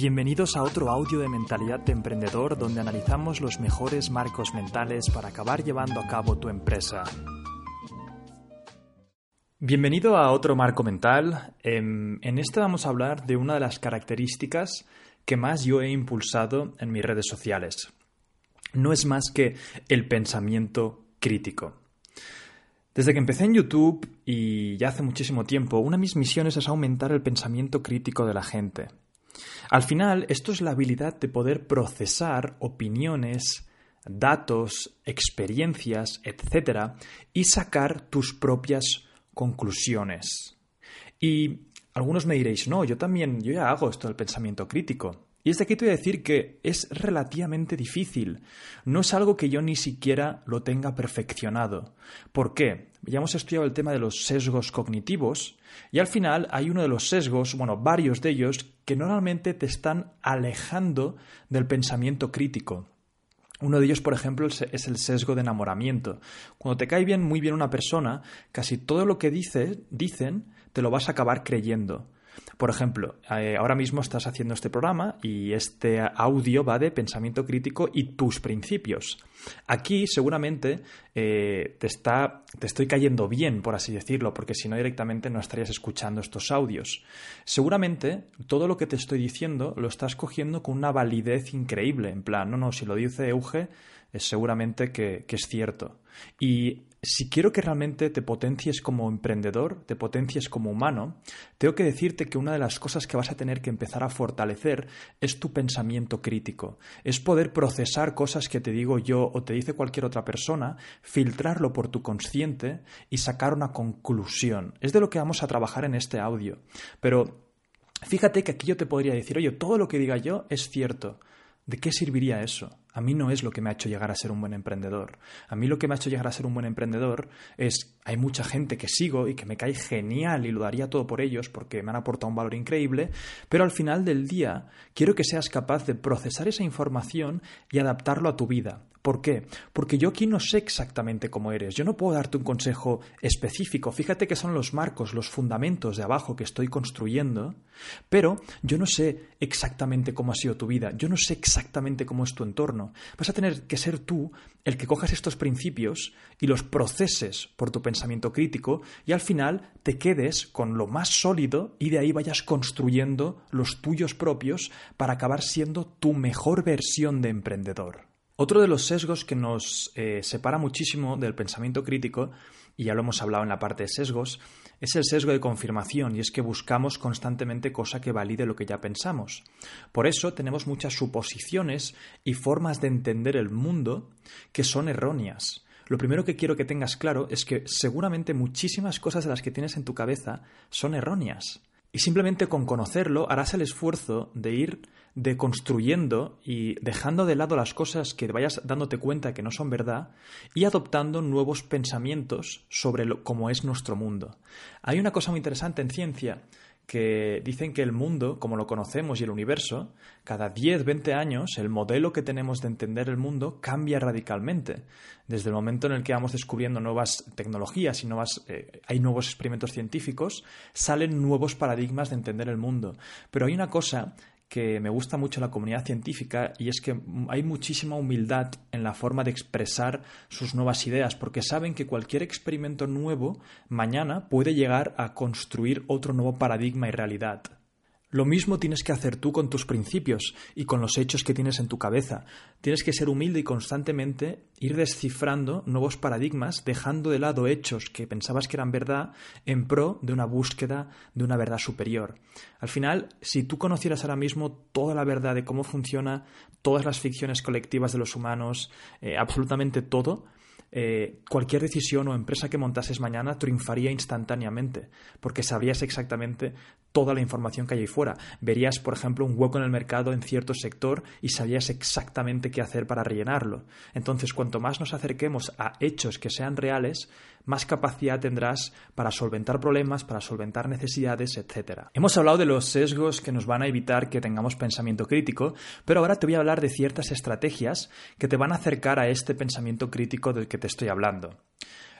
Bienvenidos a otro audio de Mentalidad de Emprendedor donde analizamos los mejores marcos mentales para acabar llevando a cabo tu empresa. Bienvenido a otro marco mental. En, este vamos a hablar de una de las características que más yo he impulsado en mis redes sociales. No es más que el pensamiento crítico. Desde que empecé en YouTube y ya hace muchísimo tiempo, una de mis misiones es aumentar el pensamiento crítico de la gente. Al final, esto es la habilidad de poder procesar opiniones, datos, experiencias, etc., y sacar tus propias conclusiones. Y algunos me diréis, no, yo también, yo ya hago esto del pensamiento crítico. Y desde aquí te voy a decir que es relativamente difícil. No es algo que yo ni siquiera lo tenga perfeccionado. ¿Por qué? Ya hemos estudiado el tema de los sesgos cognitivos y al final hay uno de los sesgos, bueno, varios de ellos, que normalmente te están alejando del pensamiento crítico. Uno de ellos, por ejemplo, es el sesgo de enamoramiento. Cuando te cae bien, muy bien una persona, casi todo lo que dice, dicen te lo vas a acabar creyendo. Por ejemplo, eh, ahora mismo estás haciendo este programa y este audio va de pensamiento crítico y tus principios. Aquí seguramente eh, te, está, te estoy cayendo bien, por así decirlo, porque si no directamente no estarías escuchando estos audios. Seguramente todo lo que te estoy diciendo lo estás cogiendo con una validez increíble, en plan, no, no, si lo dice Euge, es seguramente que, que es cierto. Y si quiero que realmente te potencies como emprendedor, te potencies como humano, tengo que decirte que una de las cosas que vas a tener que empezar a fortalecer es tu pensamiento crítico. Es poder procesar cosas que te digo yo o te dice cualquier otra persona, filtrarlo por tu consciente y sacar una conclusión. Es de lo que vamos a trabajar en este audio. Pero fíjate que aquí yo te podría decir, oye, todo lo que diga yo es cierto. ¿De qué serviría eso? A mí no es lo que me ha hecho llegar a ser un buen emprendedor. A mí lo que me ha hecho llegar a ser un buen emprendedor es, hay mucha gente que sigo y que me cae genial y lo daría todo por ellos porque me han aportado un valor increíble, pero al final del día quiero que seas capaz de procesar esa información y adaptarlo a tu vida. ¿Por qué? Porque yo aquí no sé exactamente cómo eres. Yo no puedo darte un consejo específico. Fíjate que son los marcos, los fundamentos de abajo que estoy construyendo, pero yo no sé exactamente cómo ha sido tu vida. Yo no sé exactamente cómo es tu entorno. Vas a tener que ser tú el que cojas estos principios y los proceses por tu pensamiento crítico y al final te quedes con lo más sólido y de ahí vayas construyendo los tuyos propios para acabar siendo tu mejor versión de emprendedor. Otro de los sesgos que nos eh, separa muchísimo del pensamiento crítico, y ya lo hemos hablado en la parte de sesgos, es el sesgo de confirmación, y es que buscamos constantemente cosa que valide lo que ya pensamos. Por eso tenemos muchas suposiciones y formas de entender el mundo que son erróneas. Lo primero que quiero que tengas claro es que seguramente muchísimas cosas de las que tienes en tu cabeza son erróneas. Y simplemente con conocerlo harás el esfuerzo de ir deconstruyendo y dejando de lado las cosas que vayas dándote cuenta que no son verdad y adoptando nuevos pensamientos sobre cómo es nuestro mundo. Hay una cosa muy interesante en ciencia que dicen que el mundo, como lo conocemos y el universo, cada 10, 20 años el modelo que tenemos de entender el mundo cambia radicalmente. Desde el momento en el que vamos descubriendo nuevas tecnologías y nuevas, eh, hay nuevos experimentos científicos, salen nuevos paradigmas de entender el mundo. Pero hay una cosa que me gusta mucho la comunidad científica y es que hay muchísima humildad en la forma de expresar sus nuevas ideas, porque saben que cualquier experimento nuevo mañana puede llegar a construir otro nuevo paradigma y realidad. Lo mismo tienes que hacer tú con tus principios y con los hechos que tienes en tu cabeza. Tienes que ser humilde y constantemente ir descifrando nuevos paradigmas, dejando de lado hechos que pensabas que eran verdad en pro de una búsqueda de una verdad superior. Al final, si tú conocieras ahora mismo toda la verdad de cómo funciona todas las ficciones colectivas de los humanos, eh, absolutamente todo, eh, cualquier decisión o empresa que montases mañana triunfaría instantáneamente, porque sabrías exactamente toda la información que hay ahí fuera. Verías, por ejemplo, un hueco en el mercado en cierto sector y sabrías exactamente qué hacer para rellenarlo. Entonces, cuanto más nos acerquemos a hechos que sean reales, más capacidad tendrás para solventar problemas, para solventar necesidades, etc. Hemos hablado de los sesgos que nos van a evitar que tengamos pensamiento crítico, pero ahora te voy a hablar de ciertas estrategias que te van a acercar a este pensamiento crítico del que te estoy hablando.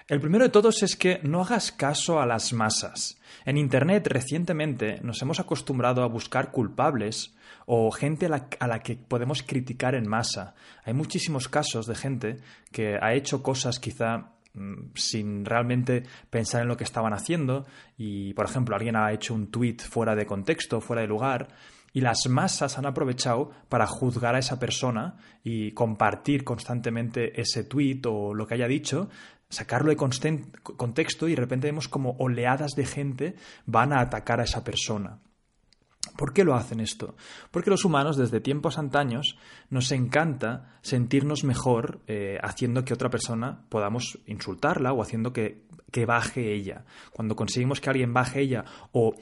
El primero de todos es que no hagas caso a las masas. En Internet recientemente nos hemos acostumbrado a buscar culpables o gente a la, que podemos criticar en masa. Hay muchísimos casos de gente que ha hecho cosas quizá mm, sin realmente pensar en lo que estaban haciendo y, por ejemplo, alguien ha hecho un tweet fuera de contexto, fuera de lugar y las masas han aprovechado para juzgar a esa persona y compartir constantemente ese tweet o lo que haya dicho sacarlo de contexto y de repente vemos como oleadas de gente van a atacar a esa persona. ¿Por qué lo hacen esto? Porque los humanos desde tiempos antaños nos encanta sentirnos mejor eh, haciendo que otra persona podamos insultarla o haciendo que, que, baje ella. Cuando conseguimos que alguien baje ella o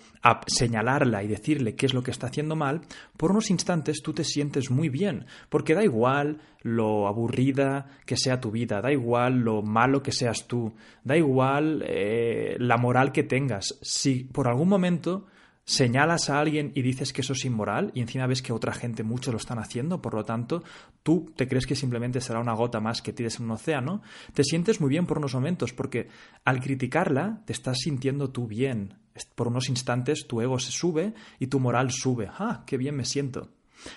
señalarla y decirle qué es lo que está haciendo mal, por unos instantes tú te sientes muy bien, porque da igual lo aburrida que sea tu vida, da igual lo malo que seas tú, da igual eh, la moral que tengas. Si por algún momento señalas a alguien y dices que eso es inmoral y encima ves que otra gente mucho lo están haciendo, por lo tanto, tú te crees que simplemente será una gota más que tires en un océano, te sientes muy bien por unos momentos porque al criticarla te estás sintiendo tú bien. Por unos instantes tu ego se sube y tu moral sube. ¡Ah, qué bien me siento!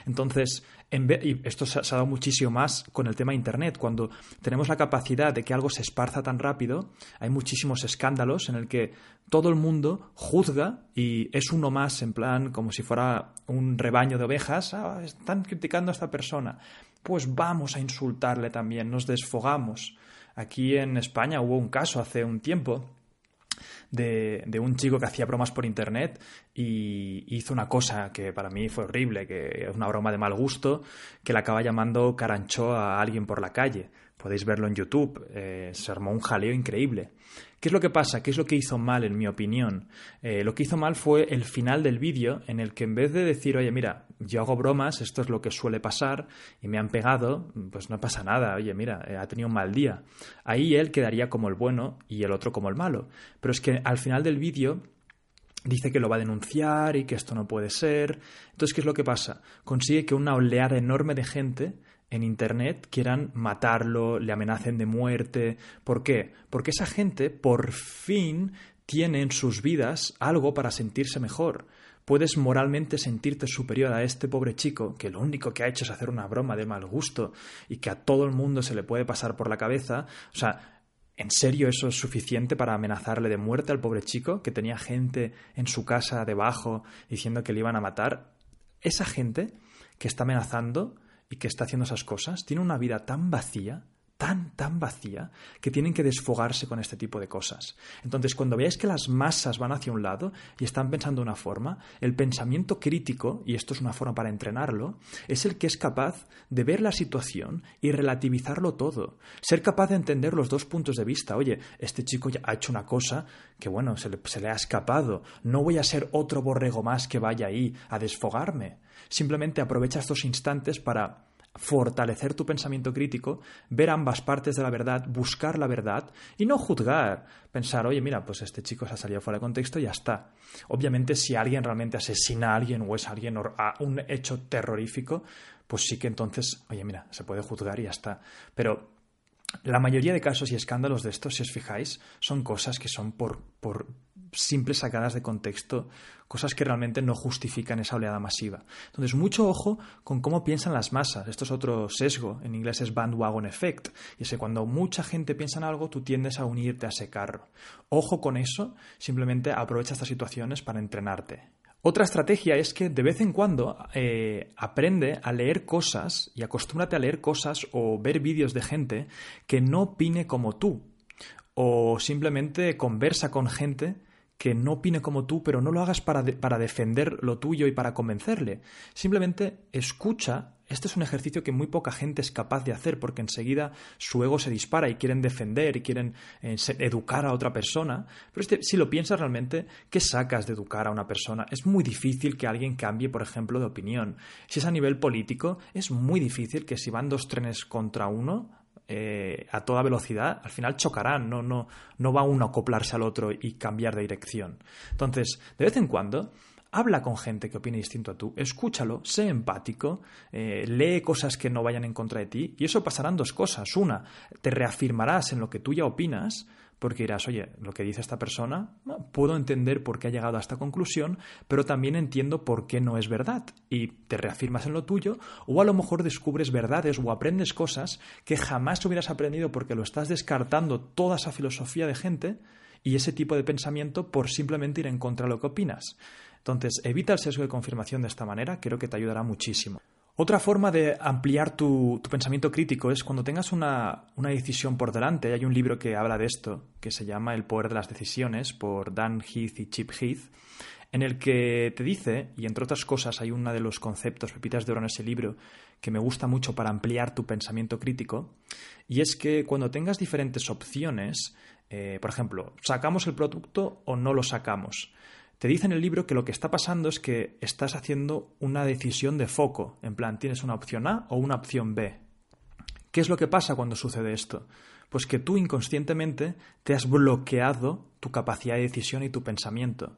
Entonces, y esto se ha dado muchísimo más con el tema Internet. Cuando tenemos la capacidad de que algo se esparza tan rápido, hay muchísimos escándalos en el que todo el mundo juzga y es uno más, en plan, como si fuera un rebaño de ovejas. Ah, están criticando a esta persona. Pues vamos a insultarle también, nos desfogamos. Aquí en España hubo un caso hace un tiempo de, de, un chico que hacía bromas por internet y hizo una cosa que para mí fue horrible, que es una broma de mal gusto, que le acaba llamando carancho a alguien por la calle. Podéis verlo en YouTube. Eh, se armó un jaleo increíble. ¿Qué es lo que pasa? ¿Qué es lo que hizo mal, en mi opinión? Eh, lo que hizo mal fue el final del vídeo, en el que en vez de decir, oye, mira, yo hago bromas, esto es lo que suele pasar, y me han pegado, pues no pasa nada, oye, mira, eh, ha tenido un mal día. Ahí él quedaría como el bueno y el otro como el malo. Pero es que al final del vídeo dice que lo va a denunciar y que esto no puede ser. Entonces, ¿qué es lo que pasa? Consigue que una oleada enorme de gente en Internet quieran matarlo, le amenacen de muerte. ¿Por qué? Porque esa gente por fin tiene en sus vidas algo para sentirse mejor. Puedes moralmente sentirte superior a este pobre chico que lo único que ha hecho es hacer una broma de mal gusto y que a todo el mundo se le puede pasar por la cabeza. O sea, ¿En serio eso es suficiente para amenazarle de muerte al pobre chico que tenía gente en su casa debajo diciendo que le iban a matar? Esa gente que está amenazando y que está haciendo esas cosas tiene una vida tan vacía, tan, tan vacía, que tienen que desfogarse con este tipo de cosas. Entonces, cuando veáis que las masas van hacia un lado y están pensando una forma, el pensamiento crítico, y esto es una forma para entrenarlo, es el que es capaz de ver la situación y relativizarlo todo. Ser capaz de entender los dos puntos de vista. Oye, este chico ya ha hecho una cosa que, bueno, se le, se le ha escapado. No voy a ser otro borrego más que vaya ahí a desfogarme. Simplemente aprovecha estos instantes para fortalecer tu pensamiento crítico, ver ambas partes de la verdad, buscar la verdad y no juzgar, pensar, oye, mira, pues este chico se ha salido fuera de contexto y ya está. Obviamente, si alguien realmente asesina a alguien o es alguien a un hecho terrorífico, pues sí que entonces, oye, mira, se puede juzgar y ya está. Pero la mayoría de casos y escándalos de estos, si os fijáis, son cosas que son por, por simples sacadas de contexto, cosas que realmente no justifican esa oleada masiva. Entonces, mucho ojo con cómo piensan las masas. Esto es otro sesgo, en inglés es bandwagon effect, y es que cuando mucha gente piensa en algo, tú tiendes a unirte a ese carro. Ojo con eso, simplemente aprovecha estas situaciones para entrenarte. Otra estrategia es que de vez en cuando eh, aprende a leer cosas y acostúmbrate a leer cosas o ver vídeos de gente que no opine como tú. O simplemente conversa con gente que no opine como tú, pero no lo hagas para, para defender lo tuyo y para convencerle. Simplemente escucha. Este es un ejercicio que muy poca gente es capaz de hacer porque enseguida su ego se dispara y quieren defender y quieren eh, educar a otra persona. Pero este, si lo piensas realmente, ¿qué sacas de educar a una persona? Es muy difícil que alguien cambie, por ejemplo, de opinión. Si es a nivel político, es muy difícil que si van dos trenes contra uno, eh, a toda velocidad, al final chocarán, no, no, no va uno a acoplarse al otro y cambiar de dirección. Entonces, de vez en cuando, habla con gente que opine distinto a tú, escúchalo, sé empático, eh, lee cosas que no vayan en contra de ti y eso pasarán dos cosas. Una, te reafirmarás en lo que tú ya opinas porque dirás, oye, lo que dice esta persona, puedo entender por qué ha llegado a esta conclusión, pero también entiendo por qué no es verdad. Y te reafirmas en lo tuyo, o a lo mejor descubres verdades o aprendes cosas que jamás hubieras aprendido porque lo estás descartando toda esa filosofía de gente y ese tipo de pensamiento por simplemente ir en contra de lo que opinas. Entonces, evita el sesgo de confirmación de esta manera, creo que te ayudará muchísimo. Otra forma de ampliar tu, pensamiento crítico es cuando tengas una, decisión por delante. Hay un libro que habla de esto, que se llama El poder de las decisiones, por Dan Heath y Chip Heath, en el que te dice, y entre otras cosas hay uno de los conceptos, pepitas de oro en ese libro, que me gusta mucho para ampliar tu pensamiento crítico, y es que cuando tengas diferentes opciones, eh, por ejemplo, ¿sacamos el producto o no lo sacamos? Te dice en el libro que lo que está pasando es que estás haciendo una decisión de foco, en plan, tienes una opción A o una opción B. ¿Qué es lo que pasa cuando sucede esto? Pues que tú inconscientemente te has bloqueado tu capacidad de decisión y tu pensamiento.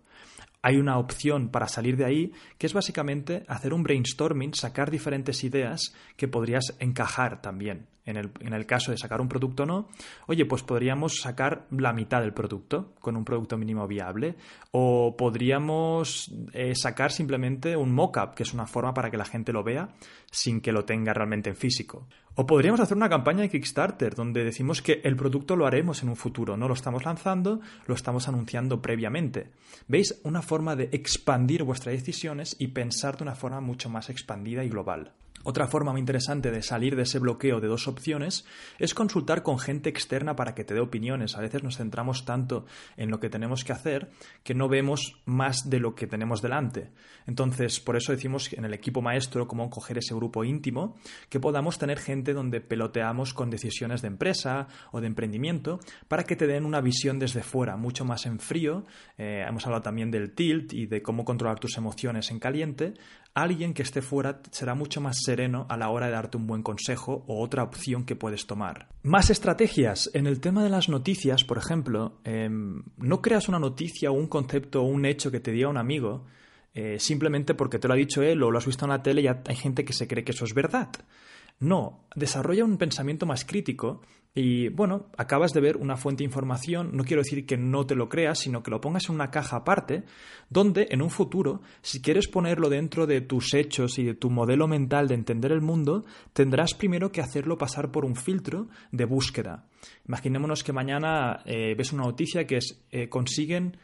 Hay una opción para salir de ahí que es básicamente hacer un brainstorming, sacar diferentes ideas que podrías encajar también en el, caso de sacar un producto no, oye, pues podríamos sacar la mitad del producto con un producto mínimo viable. O podríamos eh, sacar simplemente un mock-up, que es una forma para que la gente lo vea sin que lo tenga realmente en físico. O podríamos hacer una campaña de Kickstarter donde decimos que el producto lo haremos en un futuro, no lo estamos lanzando, lo estamos anunciando previamente. ¿Veis? Una forma de expandir vuestras decisiones y pensar de una forma mucho más expandida y global. Otra forma muy interesante de salir de ese bloqueo de dos opciones es consultar con gente externa para que te dé opiniones. A veces nos centramos tanto en lo que tenemos que hacer que no vemos más de lo que tenemos delante. Entonces, por eso decimos en el equipo maestro cómo coger ese grupo íntimo, que podamos tener gente donde peloteamos con decisiones de empresa o de emprendimiento para que te den una visión desde fuera, mucho más en frío. Eh, hemos hablado también del tilt y de cómo controlar tus emociones en caliente. Alguien que esté fuera será mucho más sereno a la hora de darte un buen consejo o otra opción que puedes tomar. Más estrategias. En el tema de las noticias, por ejemplo, em, no creas una noticia o un concepto o un hecho que te diga un amigo eh, simplemente porque te lo ha dicho él o lo has visto en la tele y hay gente que se cree que eso es verdad. No, desarrolla un pensamiento más crítico y bueno, acabas de ver una fuente de información, no quiero decir que no te lo creas, sino que lo pongas en una caja aparte, donde en un futuro, si quieres ponerlo dentro de tus hechos y de tu modelo mental de entender el mundo, tendrás primero que hacerlo pasar por un filtro de búsqueda. Imaginémonos que mañana eh, ves una noticia que es eh, consiguen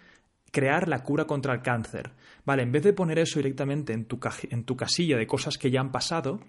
crear la cura contra el cáncer. Vale, en vez de poner eso directamente en tu, en tu casilla de cosas que ya han pasado,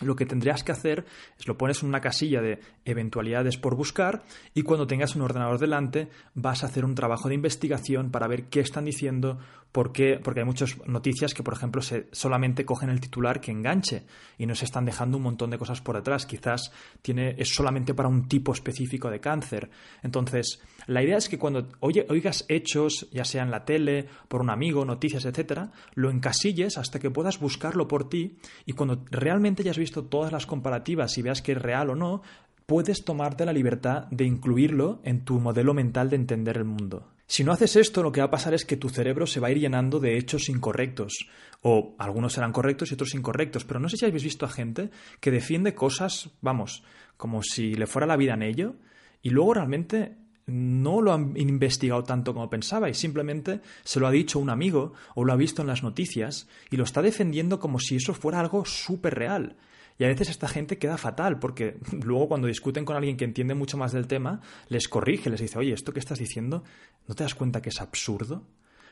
lo que tendrías que hacer es lo pones en una casilla de eventualidades por buscar y cuando tengas un ordenador delante vas a hacer un trabajo de investigación para ver qué están diciendo, por qué, porque hay muchas noticias que, por ejemplo, se, solamente cogen el titular que enganche y nos están dejando un montón de cosas por detrás. Quizás tiene, es solamente para un tipo específico de cáncer. Entonces, la idea es que cuando oigas hechos, ya sea en la tele, por un amigo, noticias, etcétera, lo encasilles hasta que puedas buscarlo por ti y cuando realmente hayas visto todas las comparativas y veas que es real o no, puedes tomarte la libertad de incluirlo en tu modelo mental de entender el mundo. Si no haces esto, lo que va a pasar es que tu cerebro se va a ir llenando de hechos incorrectos. O algunos serán correctos y otros incorrectos. Pero no sé si habéis visto a gente que defiende cosas, vamos, como si le fuera la vida en ello, y luego realmente no lo han investigado tanto como pensaba y simplemente se lo ha dicho un amigo o lo ha visto en las noticias y lo está defendiendo como si eso fuera algo súper real. Y a veces esta gente queda fatal porque luego cuando discuten con alguien que entiende mucho más del tema, les corrige, les dice, oye, esto que estás diciendo, ¿no te das cuenta que es absurdo?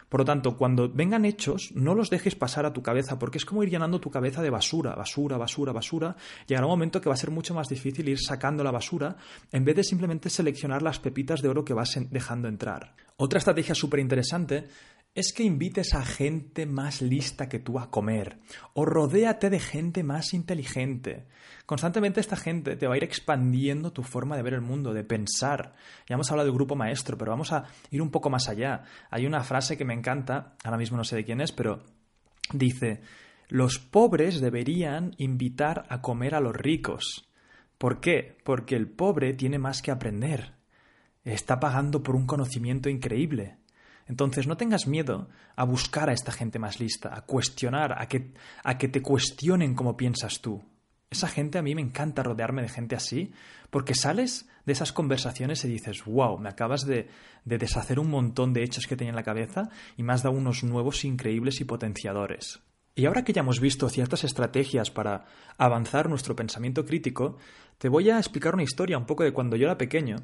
Por lo tanto, cuando vengan hechos, no los dejes pasar a tu cabeza, porque es como ir llenando tu cabeza de basura, basura, basura, basura. Llegará un momento que va a ser mucho más difícil ir sacando la basura en vez de simplemente seleccionar las pepitas de oro que vas dejando entrar. Otra estrategia súper interesante es que invites a gente más lista que tú a comer o rodéate de gente más inteligente. Constantemente esta gente te va a ir expandiendo tu forma de ver el mundo, de pensar. Ya hemos hablado del grupo maestro, pero vamos a ir un poco más allá. Hay una frase que me encanta, ahora mismo no sé de quién es, pero dice, los pobres deberían invitar a comer a los ricos. ¿Por qué? Porque el pobre tiene más que aprender. Está pagando por un conocimiento increíble. Entonces no tengas miedo a buscar a esta gente más lista, a cuestionar, a que, a que te cuestionen cómo piensas tú. Esa gente a mí me encanta rodearme de gente así, porque sales de esas conversaciones y dices, wow, me acabas de, de, deshacer un montón de hechos que tenía en la cabeza y me has dado unos nuevos increíbles y potenciadores. Y ahora que ya hemos visto ciertas estrategias para avanzar nuestro pensamiento crítico, te voy a explicar una historia un poco de cuando yo era pequeño.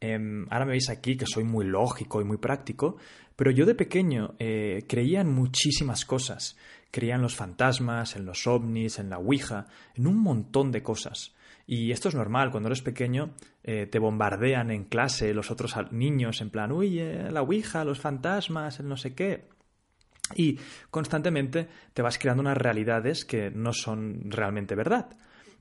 Em, ahora me veis aquí que soy muy lógico y muy práctico, pero yo de pequeño eh, creía en muchísimas cosas. Creía en los fantasmas, en los ovnis, en la Ouija, en un montón de cosas. Y esto es normal, cuando eres pequeño eh, te bombardean en clase los otros niños en plan, uy, eh, la Ouija, los fantasmas, el no sé qué. Y constantemente te vas creando unas realidades que no son realmente verdad.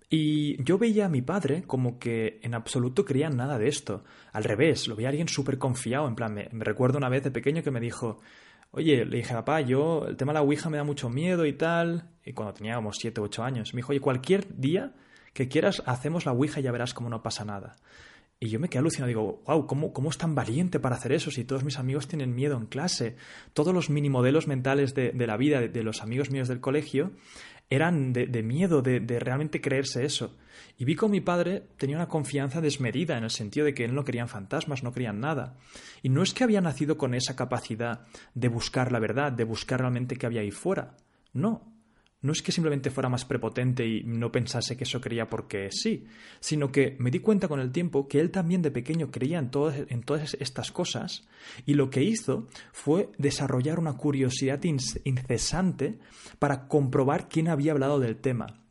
Y yo veía a mi padre como que en absoluto creía nada de esto. Al revés, lo veía a alguien súper confiado. En plan, me, recuerdo una vez de pequeño que me dijo, oye, le dije, papá, yo, el tema de la Ouija me da mucho miedo y tal. Y cuando teníamos 7 u 8 años, me dijo, oye, cualquier día que quieras, hacemos la Ouija y ya verás cómo no pasa nada. Y yo me quedé alucinado, digo, wow, ¿cómo, ¿cómo es tan valiente para hacer eso si todos mis amigos tienen miedo en clase? Todos los mini modelos mentales de, la vida de, los amigos míos del colegio eran de, miedo, de, realmente creerse eso. Y vi como mi padre tenía una confianza desmedida en el sentido de que él no querían fantasmas, no querían nada. Y no es que había nacido con esa capacidad de buscar la verdad, de buscar realmente qué había ahí fuera. No, no es que simplemente fuera más prepotente y no pensase que eso creía porque sí, sino que me di cuenta con el tiempo que él también de pequeño creía en, en todas estas cosas y lo que hizo fue desarrollar una curiosidad incesante para comprobar quién había hablado del tema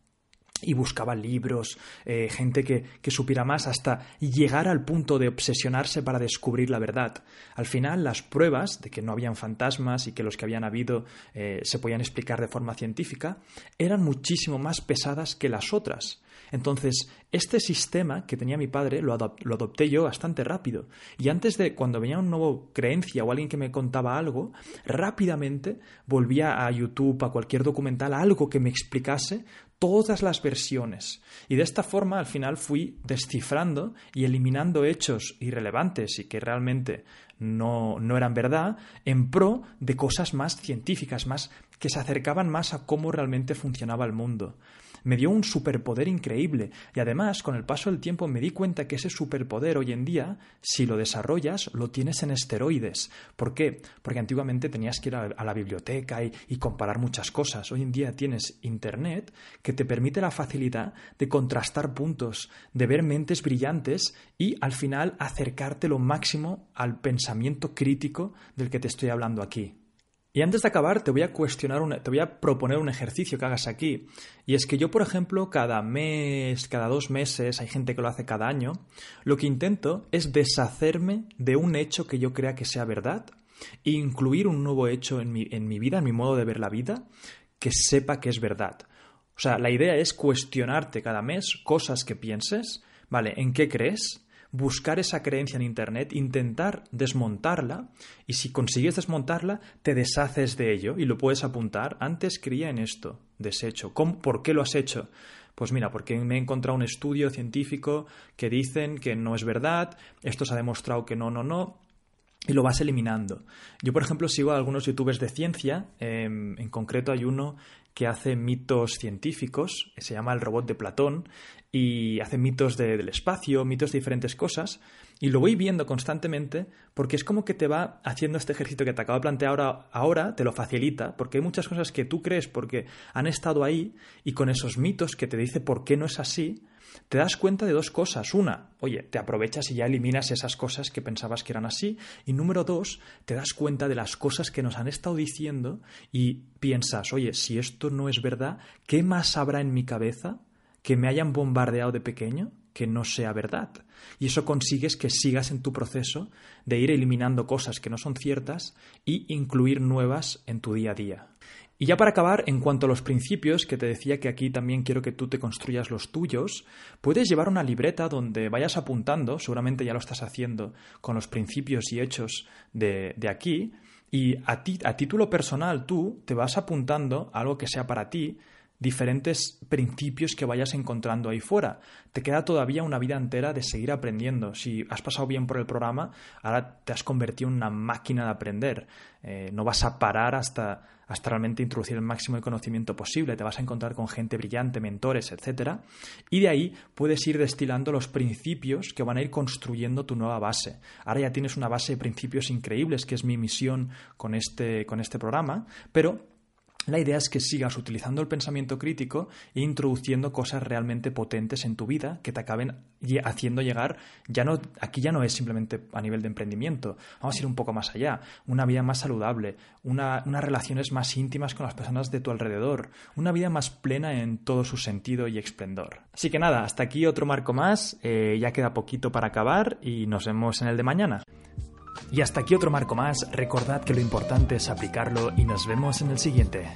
y buscaba libros, eh, gente que, supiera más, hasta llegar al punto de obsesionarse para descubrir la verdad. Al final, las pruebas de que no habían fantasmas y que los que habían habido eh, se podían explicar de forma científica eran muchísimo más pesadas que las otras. Entonces, este sistema que tenía mi padre lo, lo, adopté yo bastante rápido. Y antes de, cuando venía una nueva creencia o alguien que me contaba algo, rápidamente volvía a YouTube, a cualquier documental, a algo que me explicase todas las versiones. Y de esta forma al final fui descifrando y eliminando hechos irrelevantes y que realmente no, no eran verdad en pro de cosas más científicas, más que se acercaban más a cómo realmente funcionaba el mundo me dio un superpoder increíble y además con el paso del tiempo me di cuenta que ese superpoder hoy en día, si lo desarrollas, lo tienes en esteroides. ¿Por qué? Porque antiguamente tenías que ir a, la biblioteca y, y comparar muchas cosas. Hoy en día tienes Internet que te permite la facilidad de contrastar puntos, de ver mentes brillantes y al final acercarte lo máximo al pensamiento crítico del que te estoy hablando aquí. Y antes de acabar, te voy a cuestionar, te voy a proponer un ejercicio que hagas aquí. Y es que yo, por ejemplo, cada mes, cada dos meses, hay gente que lo hace cada año, lo que intento es deshacerme de un hecho que yo crea que sea verdad e incluir un nuevo hecho en mi, en mi vida, en mi modo de ver la vida, que sepa que es verdad. O sea, la idea es cuestionarte cada mes cosas que pienses, ¿vale? ¿En qué crees? Buscar esa creencia en Internet, intentar desmontarla y si consigues desmontarla, te deshaces de ello y lo puedes apuntar. Antes creía en esto, desecho. ¿Por qué lo has hecho? Pues mira, porque me he encontrado un estudio científico que dicen que no es verdad, esto se ha demostrado que no, no, no, y lo vas eliminando. Yo, por ejemplo, sigo a algunos youtubers de ciencia, em, en concreto hay uno que hace mitos científicos, se llama El robot de Platón, y hace mitos del espacio, mitos de diferentes cosas, y lo voy viendo constantemente porque es como que te va haciendo este ejercicio que te acabo de plantear ahora, ahora, te lo facilita, porque hay muchas cosas que tú crees porque han estado ahí y con esos mitos que te dice por qué no es así, te das cuenta de dos cosas. Una, oye, te aprovechas y ya eliminas esas cosas que pensabas que eran así. Y número dos, te das cuenta de las cosas que nos han estado diciendo y piensas, oye, si esto no es verdad, ¿qué más habrá en mi cabeza que me hayan bombardeado de pequeño que no sea verdad. Y eso consigues que sigas en tu proceso de ir eliminando cosas que no son ciertas y incluir nuevas en tu día a día. Y ya para acabar, en cuanto a los principios, que te decía que aquí también quiero que tú te construyas los tuyos, puedes llevar una libreta donde vayas apuntando, seguramente ya lo estás haciendo con los principios y hechos de, de aquí, y a, ti, a título personal tú te vas apuntando algo que sea para ti, diferentes principios que vayas encontrando ahí fuera. Te queda todavía una vida entera de seguir aprendiendo. Si has pasado bien por el programa, ahora te has convertido en una máquina de aprender. Eh, no vas a parar hasta, hasta realmente introducir el máximo de conocimiento posible. Te vas a encontrar con gente brillante, mentores, etc. Y de ahí puedes ir destilando los principios que van a ir construyendo tu nueva base. Ahora ya tienes una base de principios increíbles, que es mi misión con este, con este programa, pero la idea es que sigas utilizando el pensamiento crítico e introduciendo cosas realmente potentes en tu vida que te acaben haciendo llegar, ya no, aquí ya no es simplemente a nivel de emprendimiento, vamos a ir un poco más allá, una vida más saludable, unas relaciones más íntimas con las personas de tu alrededor, una vida más plena en todo su sentido y esplendor. Así que nada, hasta aquí otro marco más, eh, ya queda poquito para acabar y nos vemos en el de mañana. Y hasta aquí otro marco más, recordad que lo importante es aplicarlo y nos vemos en el siguiente.